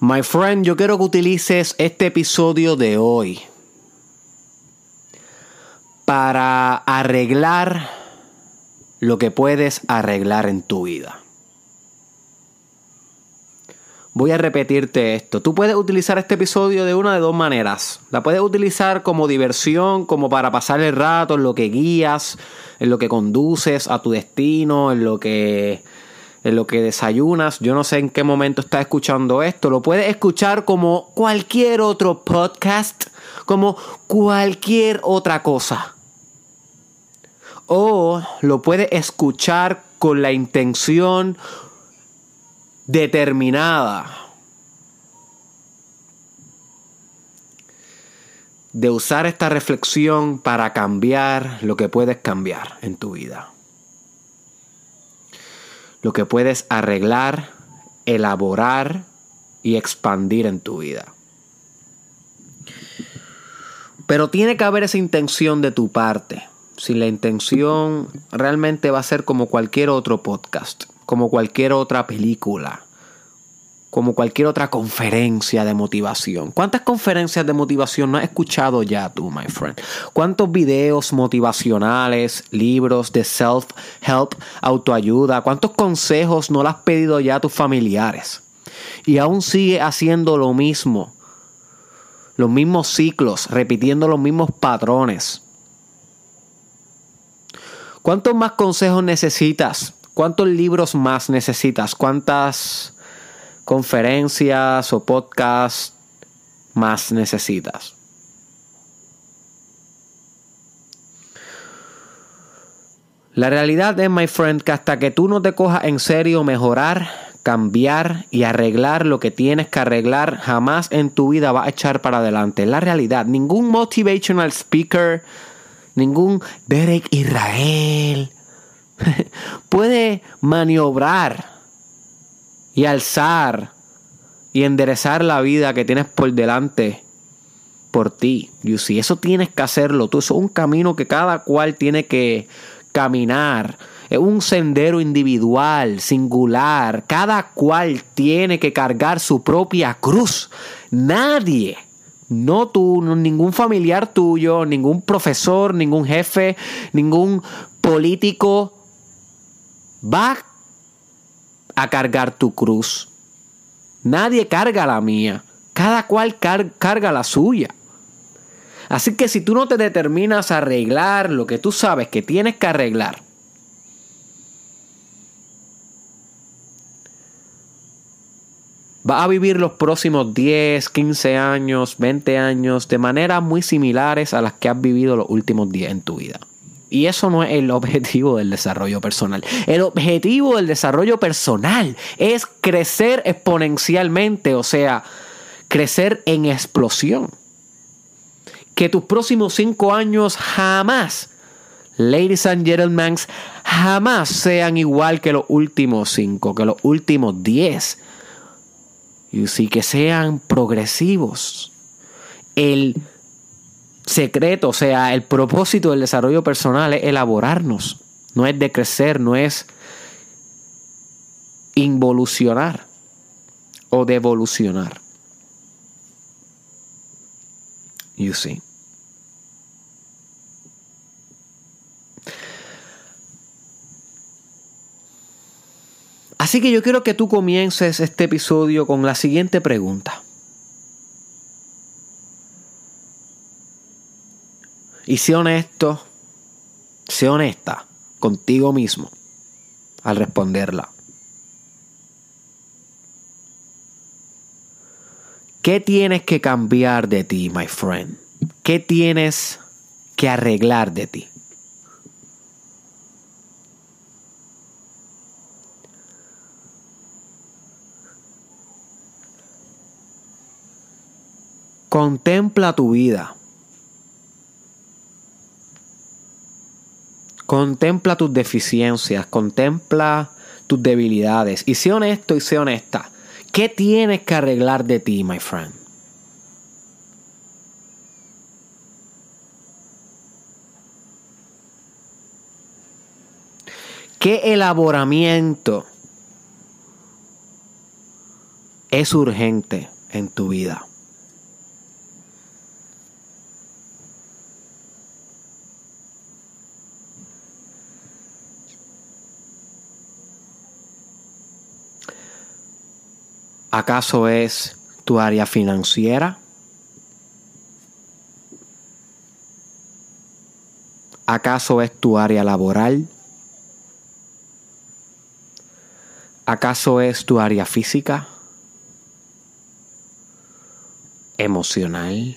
My friend, yo quiero que utilices este episodio de hoy para arreglar lo que puedes arreglar en tu vida. Voy a repetirte esto. Tú puedes utilizar este episodio de una de dos maneras. La puedes utilizar como diversión, como para pasar el rato en lo que guías, en lo que conduces a tu destino, en lo que en lo que desayunas. Yo no sé en qué momento estás escuchando esto. Lo puedes escuchar como cualquier otro podcast, como cualquier otra cosa. O lo puedes escuchar con la intención determinada de usar esta reflexión para cambiar lo que puedes cambiar en tu vida. Lo que puedes arreglar, elaborar y expandir en tu vida. Pero tiene que haber esa intención de tu parte. Si la intención realmente va a ser como cualquier otro podcast como cualquier otra película, como cualquier otra conferencia de motivación. ¿Cuántas conferencias de motivación no has escuchado ya tú, my friend? ¿Cuántos videos motivacionales, libros de self-help, autoayuda, cuántos consejos no le has pedido ya a tus familiares? Y aún sigue haciendo lo mismo, los mismos ciclos, repitiendo los mismos patrones. ¿Cuántos más consejos necesitas ¿Cuántos libros más necesitas? ¿Cuántas conferencias o podcasts más necesitas? La realidad es, my friend, que hasta que tú no te cojas en serio mejorar, cambiar y arreglar lo que tienes que arreglar, jamás en tu vida va a echar para adelante. La realidad, ningún motivational speaker, ningún Derek Israel, puede maniobrar y alzar y enderezar la vida que tienes por delante por ti. You see, eso tienes que hacerlo. Tú, eso es un camino que cada cual tiene que caminar. Es un sendero individual, singular. Cada cual tiene que cargar su propia cruz. Nadie, no tú, ningún familiar tuyo, ningún profesor, ningún jefe, ningún político va a cargar tu cruz. Nadie carga la mía. Cada cual carga la suya. Así que si tú no te determinas a arreglar lo que tú sabes que tienes que arreglar, vas a vivir los próximos 10, 15 años, 20 años de maneras muy similares a las que has vivido los últimos 10 en tu vida. Y eso no es el objetivo del desarrollo personal. El objetivo del desarrollo personal es crecer exponencialmente, o sea, crecer en explosión. Que tus próximos cinco años jamás, ladies and gentlemen, jamás sean igual que los últimos cinco, que los últimos diez. Y sí, que sean progresivos. El secreto, o sea, el propósito del desarrollo personal es elaborarnos, no es decrecer, no es involucionar o devolucionar. You see. Así que yo quiero que tú comiences este episodio con la siguiente pregunta. Y sé honesto, sé honesta contigo mismo al responderla. ¿Qué tienes que cambiar de ti, my friend? ¿Qué tienes que arreglar de ti? Contempla tu vida. Contempla tus deficiencias, contempla tus debilidades y sé honesto y sé honesta. ¿Qué tienes que arreglar de ti, my friend? ¿Qué elaboramiento es urgente en tu vida. ¿Acaso es tu área financiera? ¿Acaso es tu área laboral? ¿Acaso es tu área física? ¿Emocional?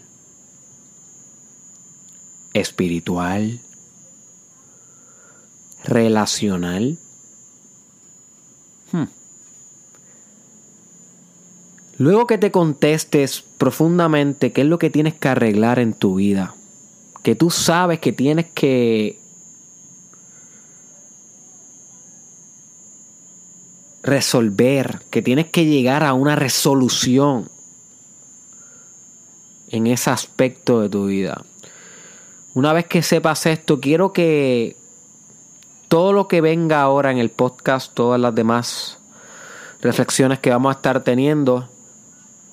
¿Espiritual? ¿Relacional? Luego que te contestes profundamente qué es lo que tienes que arreglar en tu vida, que tú sabes que tienes que resolver, que tienes que llegar a una resolución en ese aspecto de tu vida. Una vez que sepas esto, quiero que todo lo que venga ahora en el podcast, todas las demás reflexiones que vamos a estar teniendo,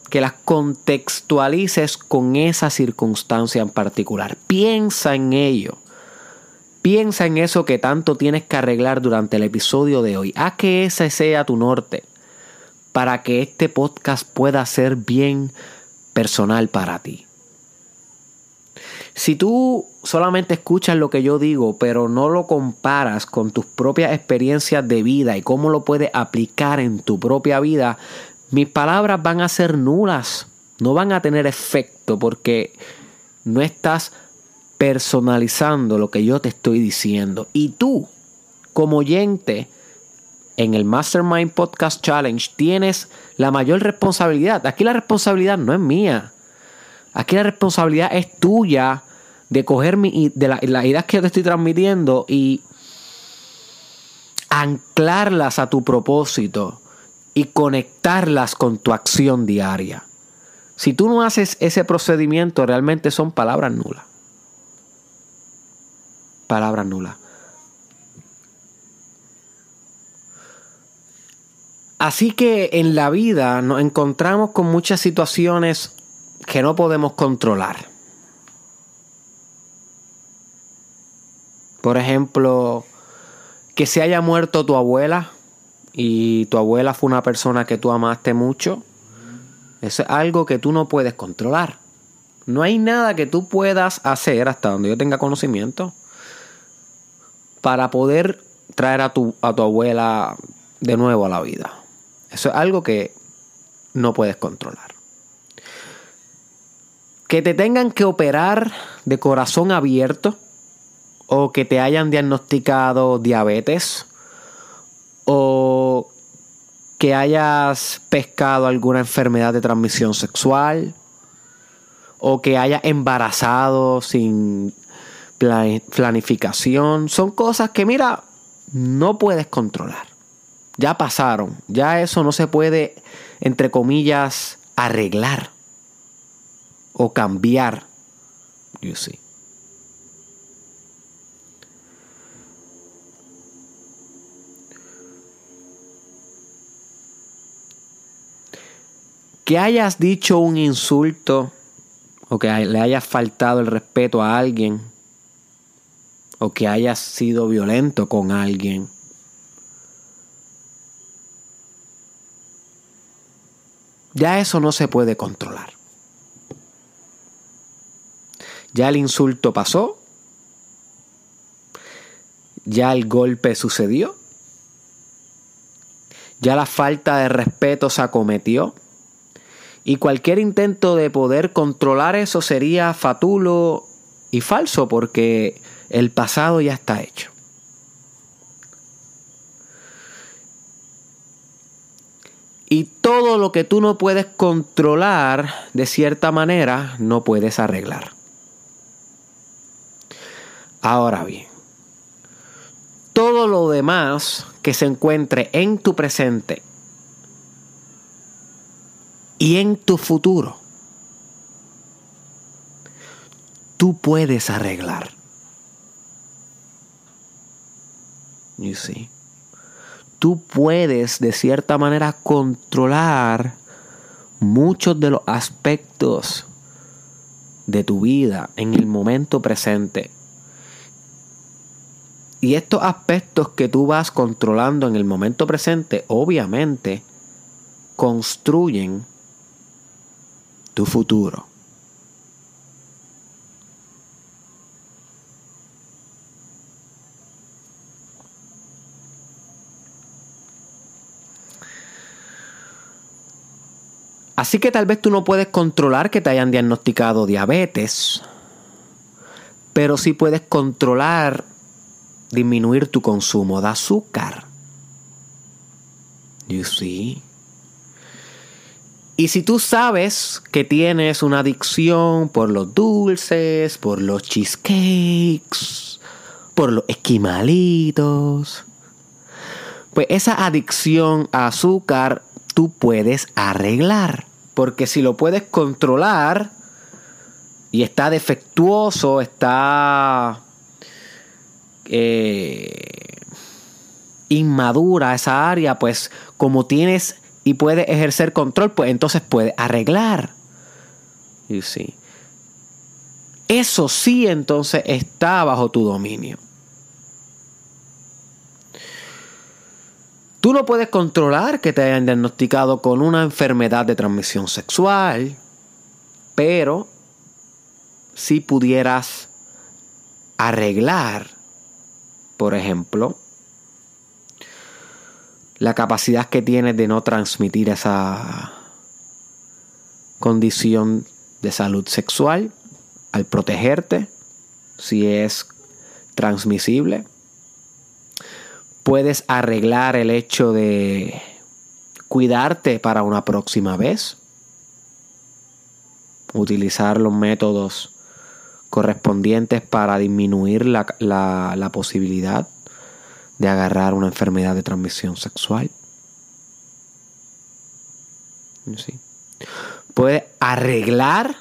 que las contextualices con esa circunstancia en particular. Piensa en ello. Piensa en eso que tanto tienes que arreglar durante el episodio de hoy. Haz que ese sea tu norte para que este podcast pueda ser bien personal para ti. Si tú solamente escuchas lo que yo digo, pero no lo comparas con tus propias experiencias de vida y cómo lo puedes aplicar en tu propia vida, mis palabras van a ser nulas, no van a tener efecto porque no estás personalizando lo que yo te estoy diciendo. Y tú, como oyente, en el Mastermind Podcast Challenge tienes la mayor responsabilidad. Aquí la responsabilidad no es mía. Aquí la responsabilidad es tuya de coger mi, de las ideas que yo te estoy transmitiendo y anclarlas a tu propósito y conectarlas con tu acción diaria. Si tú no haces ese procedimiento, realmente son palabras nulas. Palabras nulas. Así que en la vida nos encontramos con muchas situaciones que no podemos controlar. Por ejemplo, que se haya muerto tu abuela y tu abuela fue una persona que tú amaste mucho, eso es algo que tú no puedes controlar. No hay nada que tú puedas hacer hasta donde yo tenga conocimiento para poder traer a tu, a tu abuela de nuevo a la vida. Eso es algo que no puedes controlar. Que te tengan que operar de corazón abierto o que te hayan diagnosticado diabetes o que hayas pescado alguna enfermedad de transmisión sexual o que hayas embarazado sin planificación. Son cosas que, mira, no puedes controlar. Ya pasaron. Ya eso no se puede, entre comillas, arreglar o cambiar. You see. Que hayas dicho un insulto o que le hayas faltado el respeto a alguien o que hayas sido violento con alguien. Ya eso no se puede controlar. Ya el insulto pasó. Ya el golpe sucedió. Ya la falta de respeto se acometió. Y cualquier intento de poder controlar eso sería fatulo y falso porque el pasado ya está hecho. Y todo lo que tú no puedes controlar, de cierta manera, no puedes arreglar. Ahora bien, todo lo demás que se encuentre en tu presente y en tu futuro, tú puedes arreglar. You see. Tú puedes de cierta manera controlar muchos de los aspectos de tu vida en el momento presente. Y estos aspectos que tú vas controlando en el momento presente, obviamente, construyen tu futuro. Así que tal vez tú no puedes controlar que te hayan diagnosticado diabetes, pero sí puedes controlar disminuir tu consumo de azúcar. You see? Y si tú sabes que tienes una adicción por los dulces, por los cheesecakes, por los esquimalitos, pues esa adicción a azúcar tú puedes arreglar. Porque si lo puedes controlar y está defectuoso, está eh, inmadura esa área, pues como tienes y puedes ejercer control, pues entonces puedes arreglar. You see. Eso sí entonces está bajo tu dominio. Tú no puedes controlar que te hayan diagnosticado con una enfermedad de transmisión sexual, pero si pudieras arreglar, por ejemplo, la capacidad que tienes de no transmitir esa condición de salud sexual al protegerte, si es transmisible puedes arreglar el hecho de cuidarte para una próxima vez. Utilizar los métodos correspondientes para disminuir la, posibilidad de agarrar una enfermedad de transmisión sexual. Sí. Puedes arreglar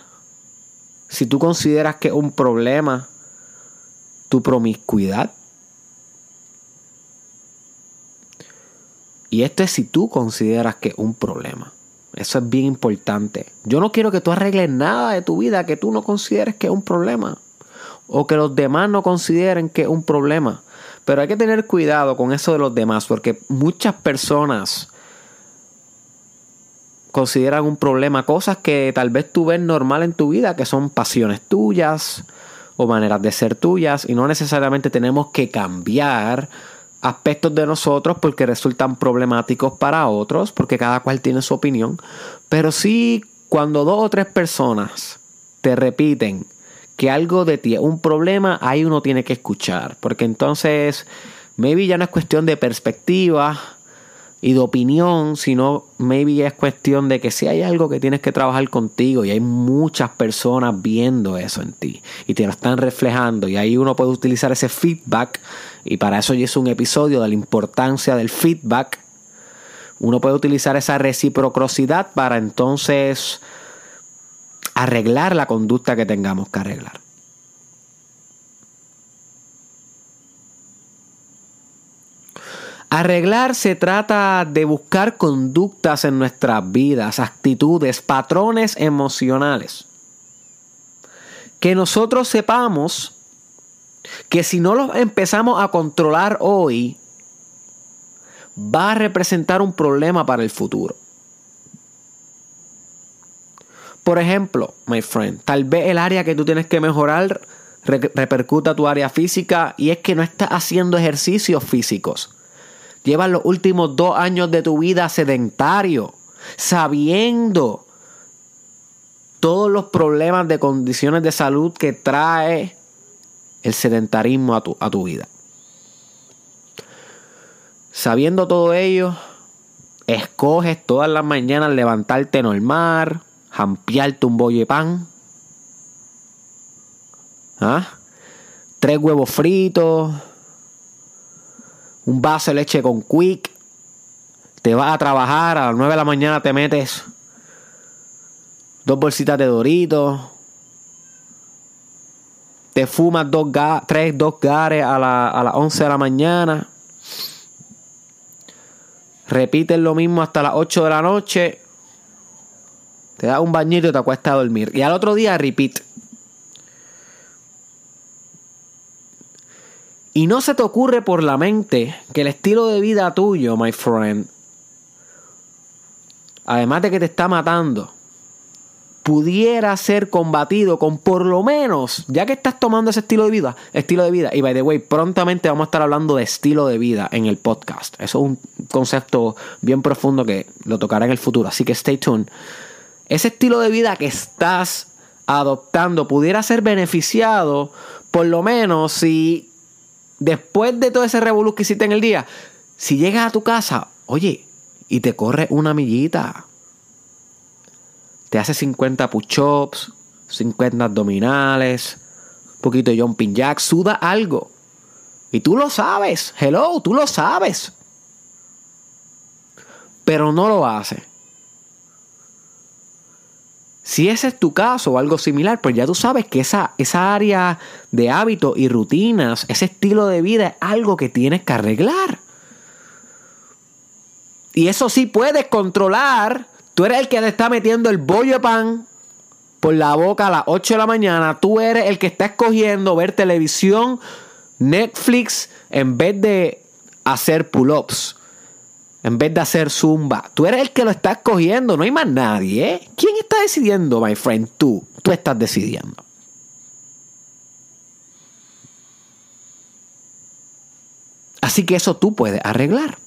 si tú consideras que es un problema tu promiscuidad. Y esto es si tú consideras que es un problema. Eso es bien importante. Yo no quiero que tú arregles nada de tu vida que tú no consideres que es un problema. O que los demás no consideren que es un problema. Pero hay que tener cuidado con eso de los demás porque muchas personas consideran un problema cosas que tal vez tú ves normal en tu vida, que son pasiones tuyas o maneras de ser tuyas y no necesariamente tenemos que cambiar aspectos de nosotros porque resultan problemáticos para otros, porque cada cual tiene su opinión, pero sí cuando dos o tres personas te repiten que algo de ti un problema, ahí uno tiene que escuchar, porque entonces maybe ya no es cuestión de perspectiva, y de opinión, sino maybe es cuestión de que si hay algo que tienes que trabajar contigo y hay muchas personas viendo eso en ti y te lo están reflejando y ahí uno puede utilizar ese feedback y para eso ya es un episodio de la importancia del feedback. Uno puede utilizar esa reciprocidad para entonces arreglar la conducta que tengamos que arreglar. Arreglar se trata de buscar conductas en nuestras vidas, actitudes, patrones emocionales. Que nosotros sepamos que si no los empezamos a controlar hoy, va a representar un problema para el futuro. Por ejemplo, my friend, tal vez el área que tú tienes que mejorar repercuta tu área física y es que no estás haciendo ejercicios físicos. Llevas los últimos dos años de tu vida sedentario, sabiendo todos los problemas de condiciones de salud que trae el sedentarismo a tu, a tu vida. Sabiendo todo ello, escoges todas las mañanas levantarte normal, jampearte un bollo de pan, ¿Ah? tres huevos fritos, un vaso de leche con quick. Te vas a trabajar, a las 9 de la mañana te metes dos bolsitas de doritos. Te fumas dos tres, dos gares a, a las 11 de la mañana. Repites lo mismo hasta las 8 de la noche. Te das un bañito y te acuestas a dormir. Y al otro día repeat. Y no se te ocurre por la mente que el estilo de vida tuyo, my friend, además de que te está matando, pudiera ser combatido con por lo menos, ya que estás tomando ese estilo de vida, estilo de vida, y by the way, prontamente vamos a estar hablando de estilo de vida en el podcast. Eso es un concepto bien profundo que lo tocará en el futuro, así que stay tuned. Ese estilo de vida que estás adoptando pudiera ser beneficiado, por lo menos si después de todo ese revolú que hiciste en el día, si llegas a tu casa, oye, y te corre una millita, te hace 50 push-ups, 50 abdominales, un poquito de jumping jack, suda algo. Y tú lo sabes, hello, tú lo sabes. Pero no lo hace. Si ese es tu caso o algo similar, pues ya tú sabes que esa, esa área de hábitos y rutinas, ese estilo de vida es algo que tienes que arreglar. Y eso sí puedes controlar. Tú eres el que te está metiendo el bollo de pan por la boca a las 8 de la mañana. Tú eres el que está escogiendo ver televisión, Netflix, en vez de hacer pull-ups en vez de hacer zumba. Tú eres el que lo está escogiendo, no hay más nadie. ¿eh? ¿Quién está decidiendo, my friend? Tú. Tú estás decidiendo. Así que eso tú puedes arreglar.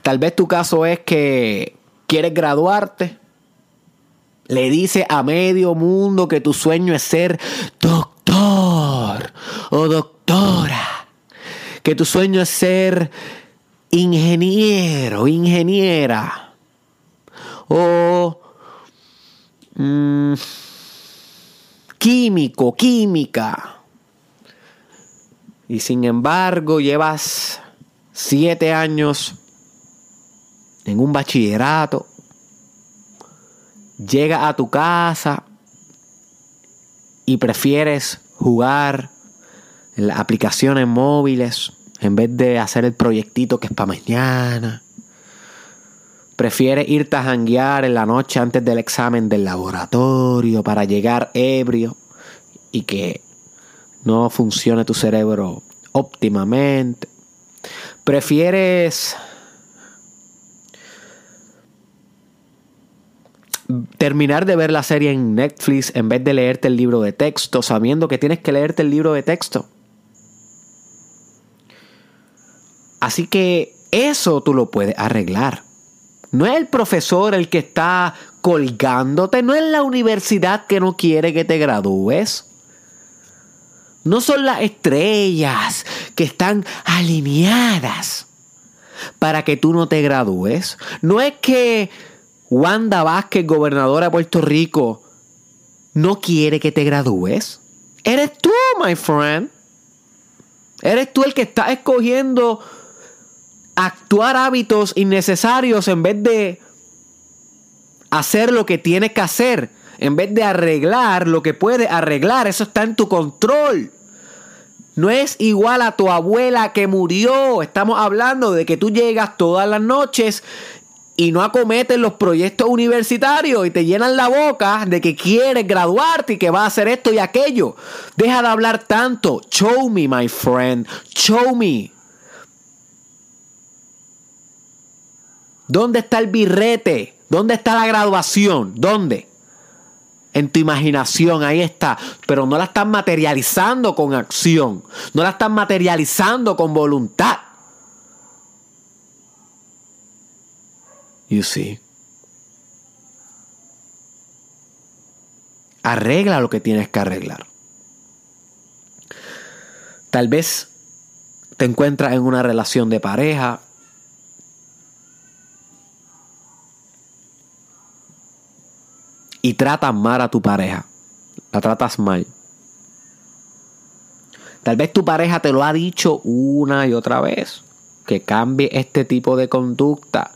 Tal vez tu caso es que quieres graduarte. Le dice a medio mundo que tu sueño es ser doctor o doctora. Que tu sueño es ser ingeniero, ingeniera. O mm, químico, química. Y sin embargo llevas siete años en un bachillerato. Llega a tu casa y prefieres jugar las aplicaciones móviles en vez de hacer el proyectito que es para mañana. Prefieres irte a janguear en la noche antes del examen del laboratorio para llegar ebrio y que no funcione tu cerebro óptimamente. Prefieres terminar de ver la serie en Netflix en vez de leerte el libro de texto, sabiendo que tienes que leerte el libro de texto. Así que eso tú lo puedes arreglar. No es el profesor el que está colgándote, no es la universidad que no quiere que te gradúes. No son las estrellas que están alineadas para que tú no te gradúes. No es que Wanda Vázquez, gobernadora de Puerto Rico, no quiere que te gradúes. Eres tú, my friend. Eres tú el que está escogiendo actuar hábitos innecesarios en vez de hacer lo que tienes que hacer. En vez de arreglar lo que puedes arreglar. Eso está en tu control. No es igual a tu abuela que murió. Estamos hablando de que tú llegas todas las noches y no acometen los proyectos universitarios y te llenan la boca de que quieres graduarte y que vas a hacer esto y aquello. Deja de hablar tanto. Show me, my friend. Show me. ¿Dónde está el birrete? ¿Dónde está la graduación? ¿Dónde? En tu imaginación, ahí está. Pero no la estás materializando con acción. No la estás materializando con voluntad. You see. Arregla lo que tienes que arreglar. Tal vez te encuentras en una relación de pareja. Y tratas mal a tu pareja. La tratas mal. Tal vez tu pareja te lo ha dicho una y otra vez. Que cambie este tipo de conducta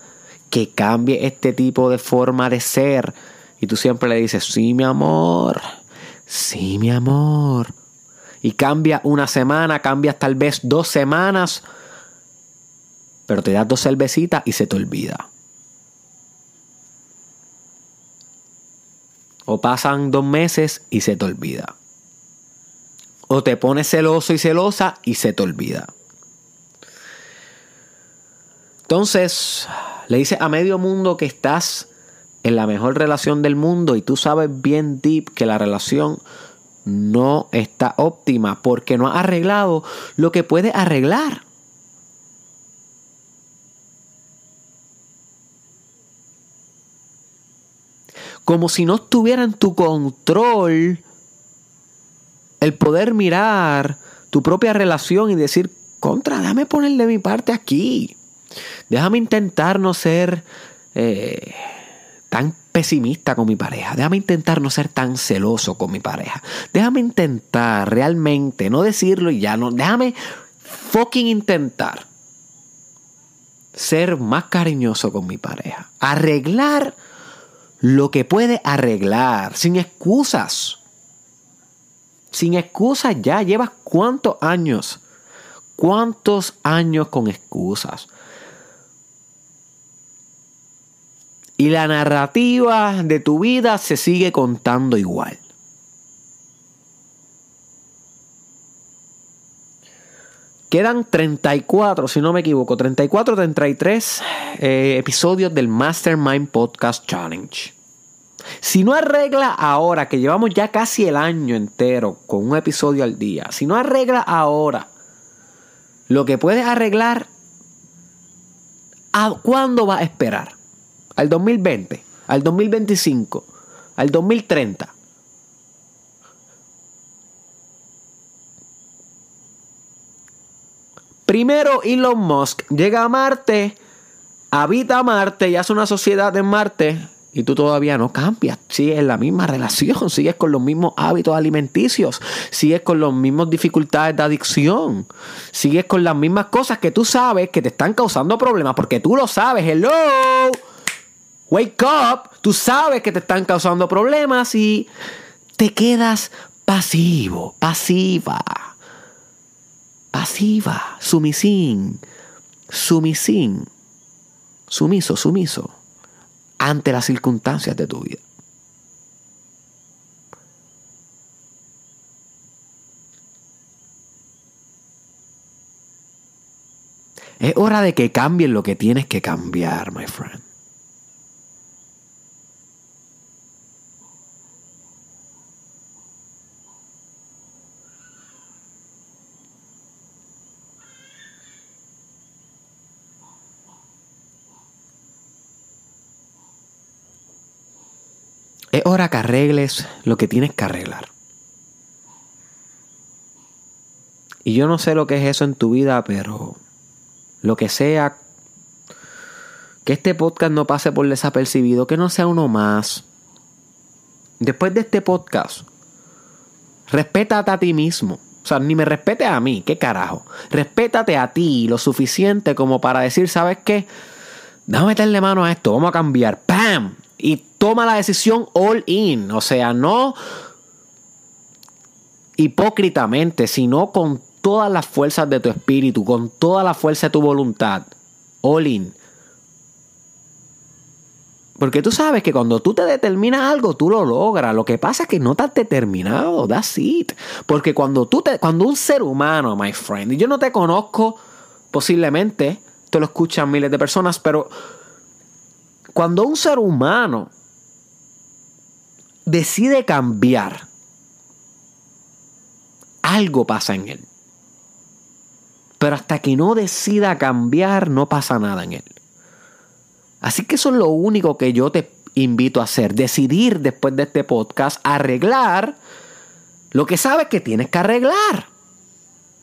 que cambie este tipo de forma de ser. Y tú siempre le dices, sí, mi amor, sí, mi amor. Y cambia una semana, cambias tal vez dos semanas. pero te das dos cervecitas y se te olvida. O pasan dos meses y se te olvida. O te pones celoso y celosa y se te olvida. Entonces, le dices a medio mundo que estás en la mejor relación del mundo y tú sabes bien deep que la relación no está óptima porque no has arreglado lo que puedes arreglar. Como si no estuviera en tu control el poder mirar tu propia relación y decir, contra, déjame ponerle mi parte aquí. Déjame intentar no ser eh, tan pesimista con mi pareja. Déjame intentar no ser tan celoso con mi pareja. Déjame intentar realmente, no decirlo y ya no. Déjame fucking intentar ser más cariñoso con mi pareja. Arreglar lo que puede arreglar, sin excusas. Sin excusas ya. Llevas cuántos años. ¿Cuántos años con excusas? Y la narrativa de tu vida se sigue contando igual. Quedan 34, si no me equivoco, 34, 33 eh, episodios del Mastermind Podcast Challenge. Si no arregla ahora, que llevamos ya casi el año entero con un episodio al día, si no arregla ahora lo que puedes arreglar, ¿a cuándo vas a esperar? al 2020, al 2025, al 2030. Primero Elon Musk llega a Marte, habita Marte y hace una sociedad en Marte y tú todavía no cambias, sigues en la misma relación, sigues con los mismos hábitos alimenticios, sigues con las mismas dificultades de adicción, sigues con las mismas cosas que tú sabes que te están causando problemas porque tú lo sabes, hello. Wake up, tú sabes que te están causando problemas y te quedas pasivo, pasiva, pasiva, sumisín, sumisín, sumiso, sumiso ante las circunstancias de tu vida. Es hora de que cambies lo que tienes que cambiar, my friend. Es hora que arregles lo que tienes que arreglar. Y yo no sé lo que es eso en tu vida, pero lo que sea, que este podcast no pase por desapercibido, que no sea uno más. Después de este podcast, respétate a ti mismo. O sea, ni me respete a mí, qué carajo. Respétate a ti lo suficiente como para decir, ¿sabes qué? Déjame meterle mano a esto, vamos a cambiar. Y toma la decisión all in. O sea, no hipócritamente, sino con todas las fuerzas de tu espíritu, con toda la fuerza de tu voluntad. All in. Porque tú sabes que cuando tú te determinas algo, tú lo logras. Lo que pasa es que no has determinado. That's it. Porque cuando tú te, cuando un ser humano, my friend, y yo no te conozco, posiblemente, te lo escuchan miles de personas, pero cuando un ser humano decide cambiar, algo pasa en él. Pero hasta que no decida cambiar, no pasa nada en él. Así que eso es lo único que yo te invito a hacer. Decidir después de este podcast, arreglar lo que sabes que tienes que arreglar.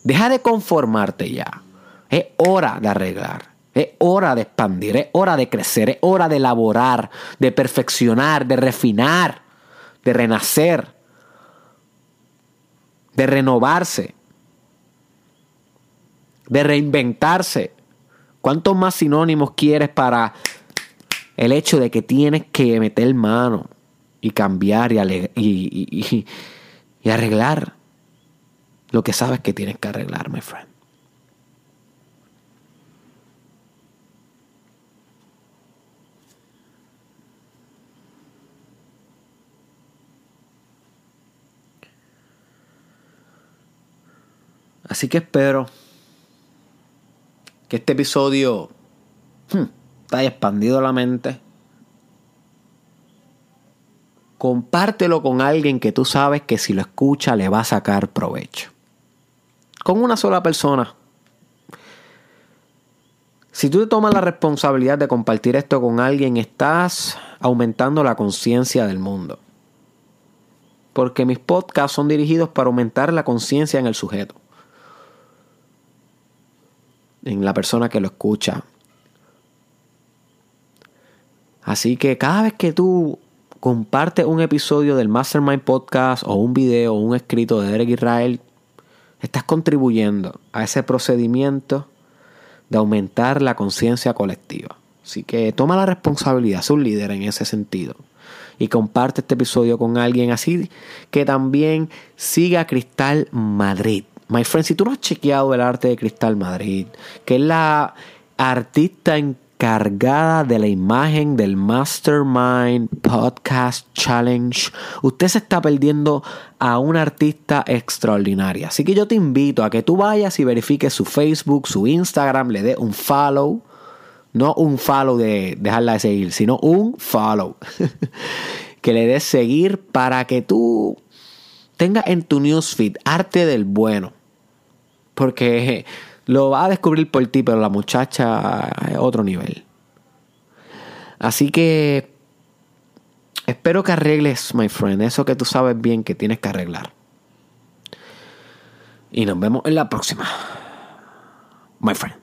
Deja de conformarte ya. Es hora de arreglar. Es hora de expandir, es hora de crecer, es hora de elaborar, de perfeccionar, de refinar, de renacer, de renovarse, de reinventarse. ¿Cuántos más sinónimos quieres para el hecho de que tienes que meter mano y cambiar y, y arreglar lo que sabes que tienes que arreglar, my friend? Así que espero que este episodio hmm, te haya expandido la mente. Compártelo con alguien que tú sabes que si lo escucha le va a sacar provecho. Con una sola persona. Si tú te tomas la responsabilidad de compartir esto con alguien, estás aumentando la conciencia del mundo. Porque mis podcasts son dirigidos para aumentar la conciencia en el sujeto. En la persona que lo escucha. Así que cada vez que tú compartes un episodio del Mastermind Podcast o un video o un escrito de Derek Israel, estás contribuyendo a ese procedimiento de aumentar la conciencia colectiva. Así que toma la responsabilidad, sé un líder en ese sentido. Y comparte este episodio con alguien así que también siga Cristal Madrid. My friend, si tú no has chequeado el arte de Cristal Madrid, que es la artista en cargada de la imagen del Mastermind Podcast Challenge, usted se está perdiendo a una artista extraordinaria. Así que yo te invito a que tú vayas y verifiques su Facebook, su Instagram, le dé un follow. No un follow de dejarla de seguir, sino un follow. que le des seguir para que tú tengas en tu newsfeed arte del bueno. Porque lo va a descubrir por ti, pero la muchacha es otro nivel. Así que espero que arregles, my friend, eso que tú sabes bien que tienes que arreglar. Y nos vemos en la próxima, my friend.